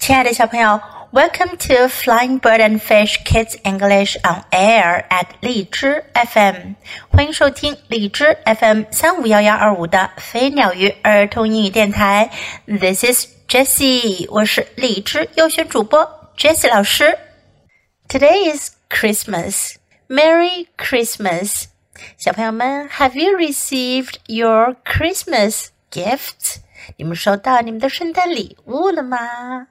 亲爱的小朋友，Welcome to Flying Bird and Fish Kids English on Air at 荔枝 FM，欢迎收听荔枝 FM 三五幺幺二五的飞鸟鱼儿童英语电台。This is Jessie，我是荔枝优选主播 Jessie 老师。Today is Christmas. Merry Christmas，小朋友们，Have you received your Christmas gifts？你们收到你们的圣诞礼物了吗？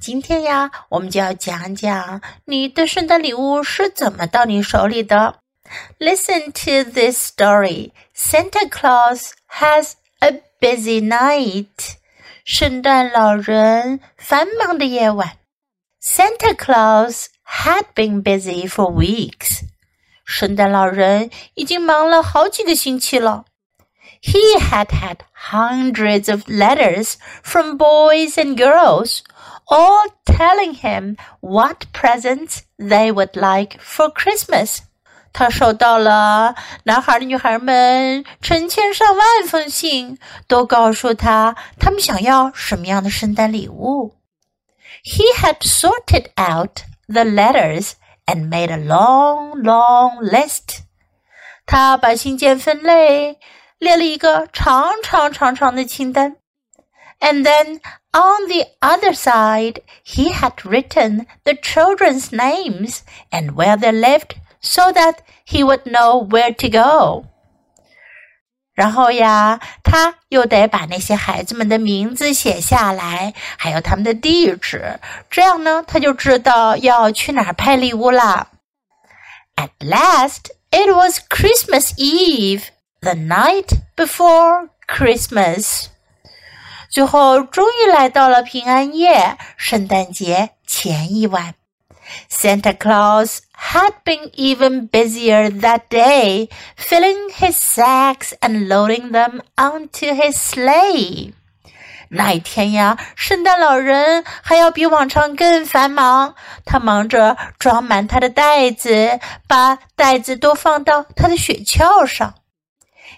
今天呀，我们就要讲讲你的圣诞礼物是怎么到你手里的。Listen to this story. Santa Claus has a busy night. 圣诞老人繁忙的夜晚。Santa Claus had been busy for weeks. 圣诞老人已经忙了好几个星期了。He had had hundreds of letters from boys and girls all telling him what presents they would like for Christmas. 他收到了男孩的、女孩们成千上万封信，都告诉他他们想要什么样的圣诞礼物。He had sorted out the letters and made a long, long list. 他把信件分类，列了一个长长长长的清单。 And then on the other side, he had written the children's names and where they lived so that he would know where to go. 然后呀，他又得把那些孩子们的名字写下来，还有他们的地址，这样呢，他就知道要去哪儿派礼物啦。At last, it was Christmas Eve, the night before Christmas. 最后终于来到了平安夜，圣诞节前一晚。Santa Claus had been even busier that day, filling his sacks and loading them onto his sleigh. 那一天呀，圣诞老人还要比往常更繁忙。他忙着装满他的袋子，把袋子都放到他的雪橇上。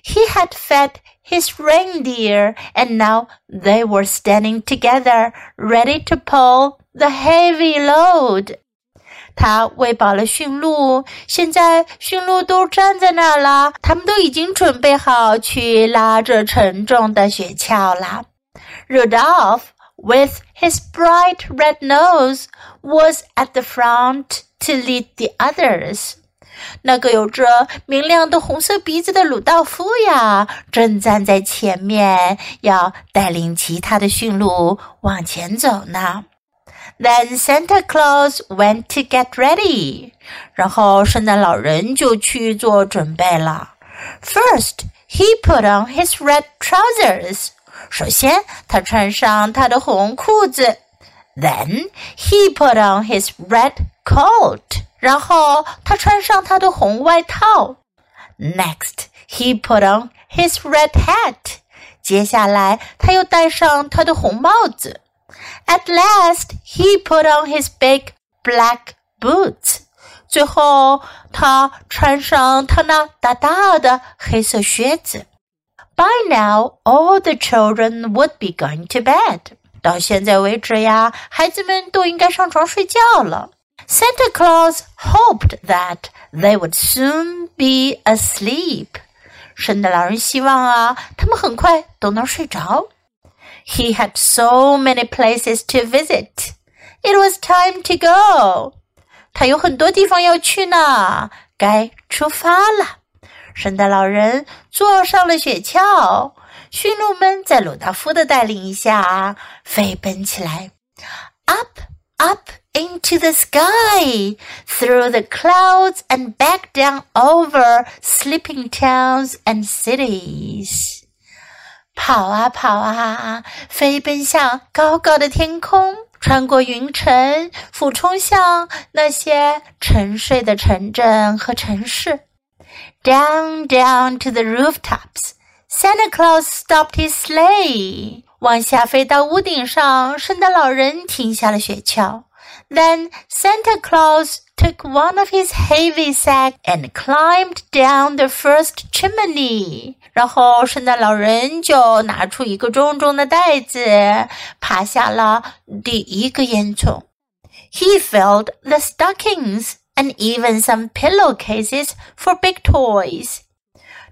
He had fed his reindeer, and now they were standing together, ready to pull the heavy load. 他喂饱了驯鹿，现在驯鹿都站在那儿了，他们都已经准备好去拉着沉重的雪橇了。Rudolph, with his bright red nose, was at the front to lead the others. 那个有着明亮的红色鼻子的鲁道夫呀，正站在前面，要带领其他的驯鹿往前走呢。Then Santa Claus went to get ready，然后圣诞老人就去做准备了。First, he put on his red trousers。首先，他穿上他的红裤子。Then he put on his red coat。然后他穿上他的红外套。Next, he put on his red hat. 接下来他又戴上他的红帽子。At last, he put on his big black boots. 最后，他穿上他那大大的黑色靴子。By now, all the children would be going to bed. 到现在为止呀，孩子们都应该上床睡觉了。 Santa Claus hoped that they would soon be asleep. 圣诞老人希望啊，他们很快都能睡着。He had so many places to visit. It was time to go. 他有很多地方要去呢，该出发了。圣诞老人坐上了雪橇，驯鹿们在鲁道夫的带领下飞奔起来。Up, up into the sky, through the clouds, and back down over sleeping towns and cities. 跑啊跑啊，飞奔向高高的天空，穿过云层，俯冲向那些沉睡的城镇和城市。Down, down to the rooftops. Santa Claus stopped his sleigh. 往下飞到屋顶上，圣诞老人停下了雪橇。 then Santa Claus took one of his heavy sacks and climbed down the first chimney. 然后圣诞老人就拿出一个重重的袋子，爬下了第一个烟囱。He filled the stockings and even some pillowcases for big toys.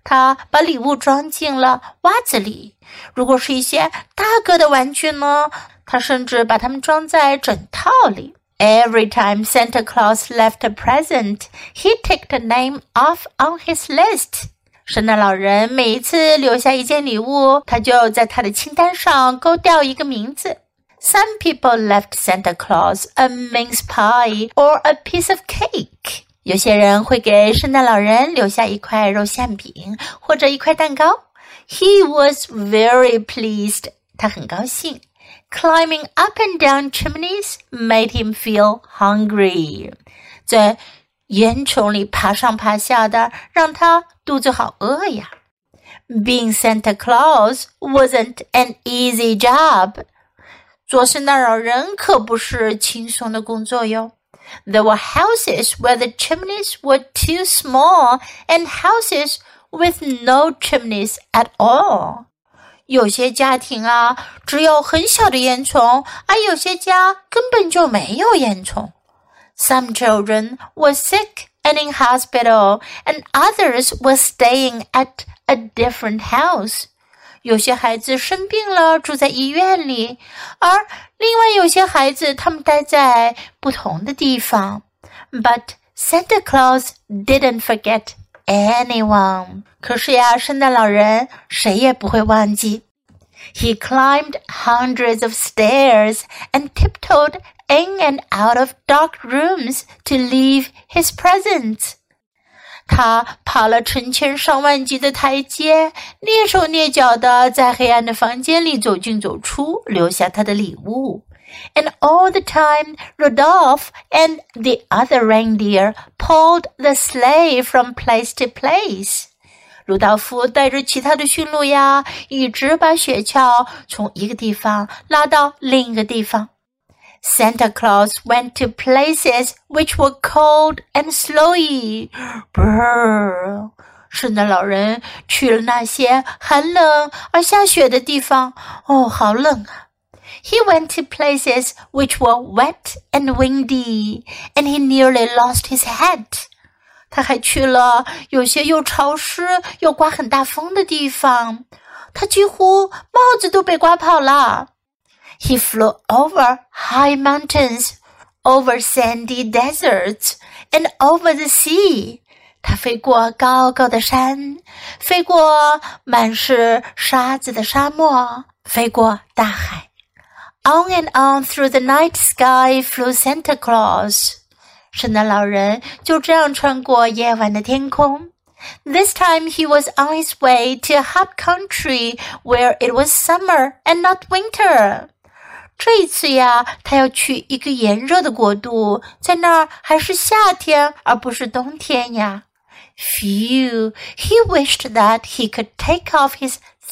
他把礼物装进了袜子里。如果是一些大个的玩具呢？ 他甚至把它们装在枕套里。Every time Santa Claus left a present, he ticked a name off on his list. 圣诞老人每一次留下一件礼物，他就在他的清单上勾掉一个名字。Some people left Santa Claus a mince pie or a piece of cake. 有些人会给圣诞老人留下一块肉馅饼或者一块蛋糕。He was very pleased. 他很高兴。 Climbing up and down chimneys made him feel hungry. 在烟囱里爬上爬下的，让他肚子好饿呀。Being Santa Claus wasn't an easy job. 做圣诞老人可不是轻松的工作哟。There were houses where the chimneys were too small and houses with no chimneys at all. 有些家庭啊，只有很小的烟囱，而有些家根本就没有烟囱。some children were sick and in hospital, and others were staying at a different house. 有些孩子生病了，住在医院里，而另外有些孩子他们待在不同的地方。But Santa Claus didn't forget anyone. 可是呀，圣诞老人谁也不会忘记。he climbed hundreds of stairs and tiptoed in and out of dark rooms to leave his presents. 他爬了成千上万级的台阶，蹑手蹑脚的在黑暗的房间里走进走出，留下他的礼物。 And all the time, Rudolph and the other reindeer pulled the sleigh from place to place. 鲁道夫带着其他的驯鹿呀，一直把雪橇从一个地方拉到另一个地方。Santa Claus went to places which were cold and snowy. Brr. 圣诞老人去了那些寒冷而下雪的地方。哦，好冷啊 ！He went to places which were wet and windy, and he nearly lost his hat. 他还去了有些又潮湿又刮很大风的地方，他几乎帽子都被刮跑了。He flew over high mountains, over sandy deserts, and over the sea. 他飞过高高的山，飞过满是沙子的沙漠，飞过大海。 On and on through the night sky flew Santa Claus. 圣诞老人就这样穿过夜晚的天空。This time he was on his way to a hot country where it was summer and not winter. 这一次呀，他要去一个炎热的国度，在那儿还是夏天而不是冬天呀。Phew! He wished that he could take off his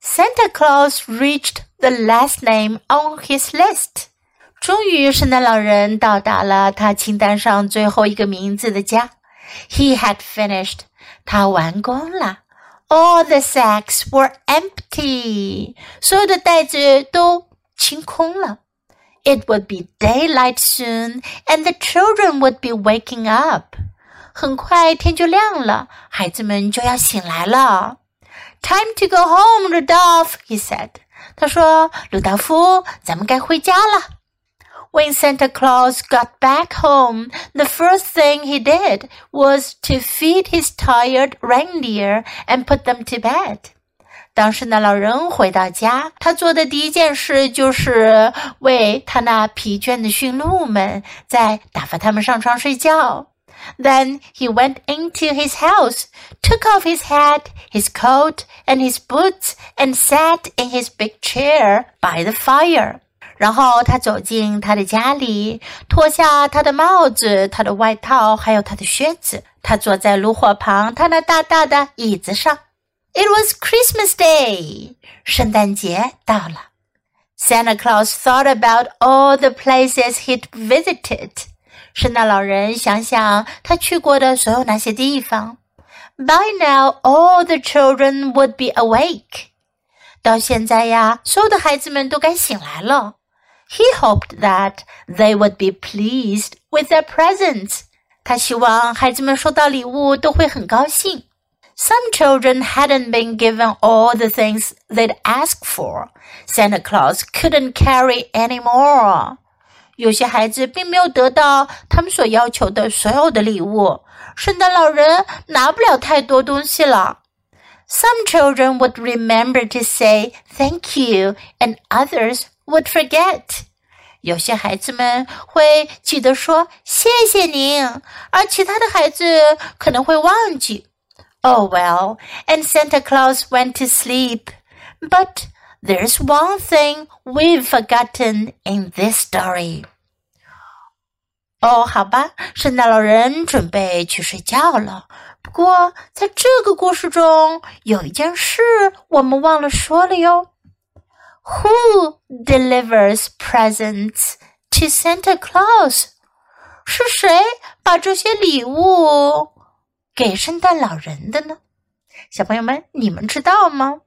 Santa Claus reached the last name on his list。终于，圣诞老人到达了他清单上最后一个名字的家。He had finished 他完工了。All the sacks were empty，所有的袋子都清空了。It would be daylight soon, and the children would be waking up. 很快天就亮了，孩子们就要醒来了。 Time to go home, Rudolph, he said. 他说：“鲁道夫，咱们该回家了。” When Santa Claus got back home, the first thing he did was to feed his tired reindeer and put them to bed. 当圣诞老人回到家，他做的第一件事就是为他那疲倦的驯鹿们再打发他们上床睡觉。 Then he went into his house, took off his hat, his coat, and his boots, and sat in his big chair by the fire. 然后他走进他的家里，脱下他的帽子、他的外套，还有他的靴子。他坐在炉火旁，他那大大的椅子上。It was Christmas Day，圣诞节到了。Santa Claus thought about all the places he'd visited。 圣诞老人想想他去过的所有那些地方。By now, all the children would be awake。到现在呀，所有的孩子们都该醒来了。he hoped that they would be pleased with their presents. 他希望孩子们收到礼物都会很高兴。Some children hadn't been given all the things they'd asked for. Santa Claus couldn't carry any more. 有些孩子并没有得到他们所要求的所有的礼物，圣诞老人拿不了太多东西了。Some children would remember to say thank you, and others would forget。有些孩子们会记得说谢谢您，而其他的孩子可能会忘记。Oh well, and Santa Claus went to sleep. But there's one thing we've forgotten in this story. 哦，好吧，圣诞老人准备去睡觉了。不过，在这个故事中，有一件事我们忘了说了哟。who delivers presents to Santa Claus？是谁把这些礼物给圣诞老人的呢？小朋友们，你们知道吗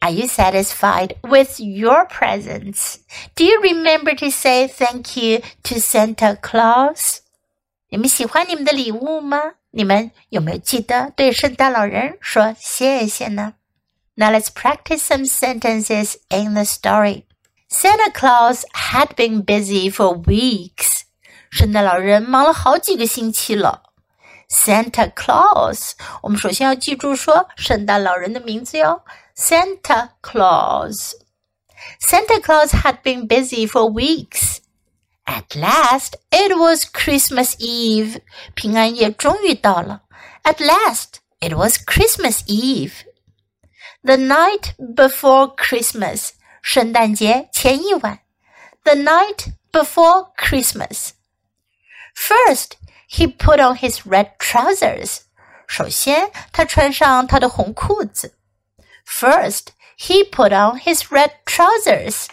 ？Are you satisfied with your presents? Do you remember to say thank you to Santa Claus? 你们喜欢你们的礼物吗？你们有没有记得对圣诞老人说谢谢呢？now let's practice some sentences in the story. Santa Claus had been busy for weeks. 圣诞老人忙了好几个星期了。Santa Claus，我们首先要记住说圣诞老人的名字哟 ，Santa Claus。Santa Claus had been busy for weeks. At last, it was Christmas Eve. 平安夜终于到了。At last, it was Christmas Eve the night before Christmas，圣诞节前一晚。The night before Christmas. First, he put on his red trousers. 首先，他穿上他的红裤子。 First, he put on his red trousers.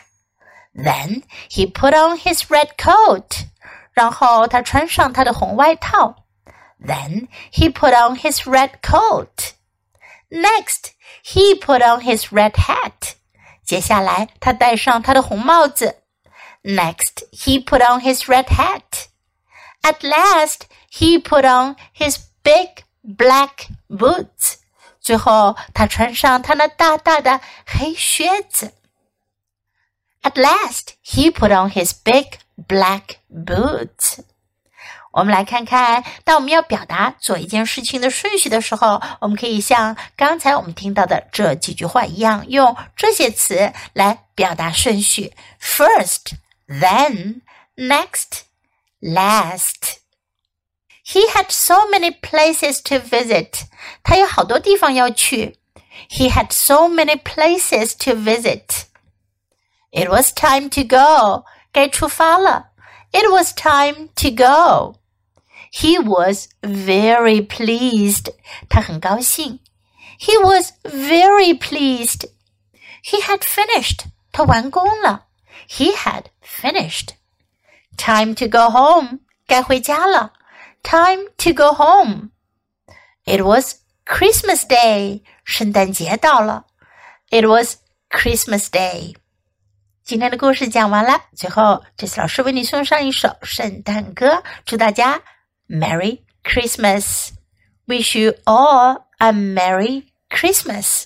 Then he put on his red coat. 然后他穿上他的红外套。Then he put on his red coat. Next, he put on his red hat. 接下来，他戴上他的红帽子。Next, he put on his red hat. At last, he put on his big black boots. 最后，他穿上他那大大的黑靴子。At last, he put on his big black boots. 我们来看看，当我们要表达做一件事情的顺序的时候，我们可以像刚才我们听到的这几句话一样，用这些词来表达顺序：first, then, next, last. He had so many places to visit. 他有好多地方要去。He had so many places to visit. It was time to go. 该出发了。It was time to go. He was very pleased. 他很高兴。He was very pleased. He had finished. 他完工了。He had finished. Time to go home. 该回家了。 Time to go home. It was Christmas Day. 圣诞节到了。It was Christmas Day. 今天的故事讲完了，最后这次老师为你送上一首圣诞歌，祝大家 Merry Christmas. Wish you all a Merry Christmas.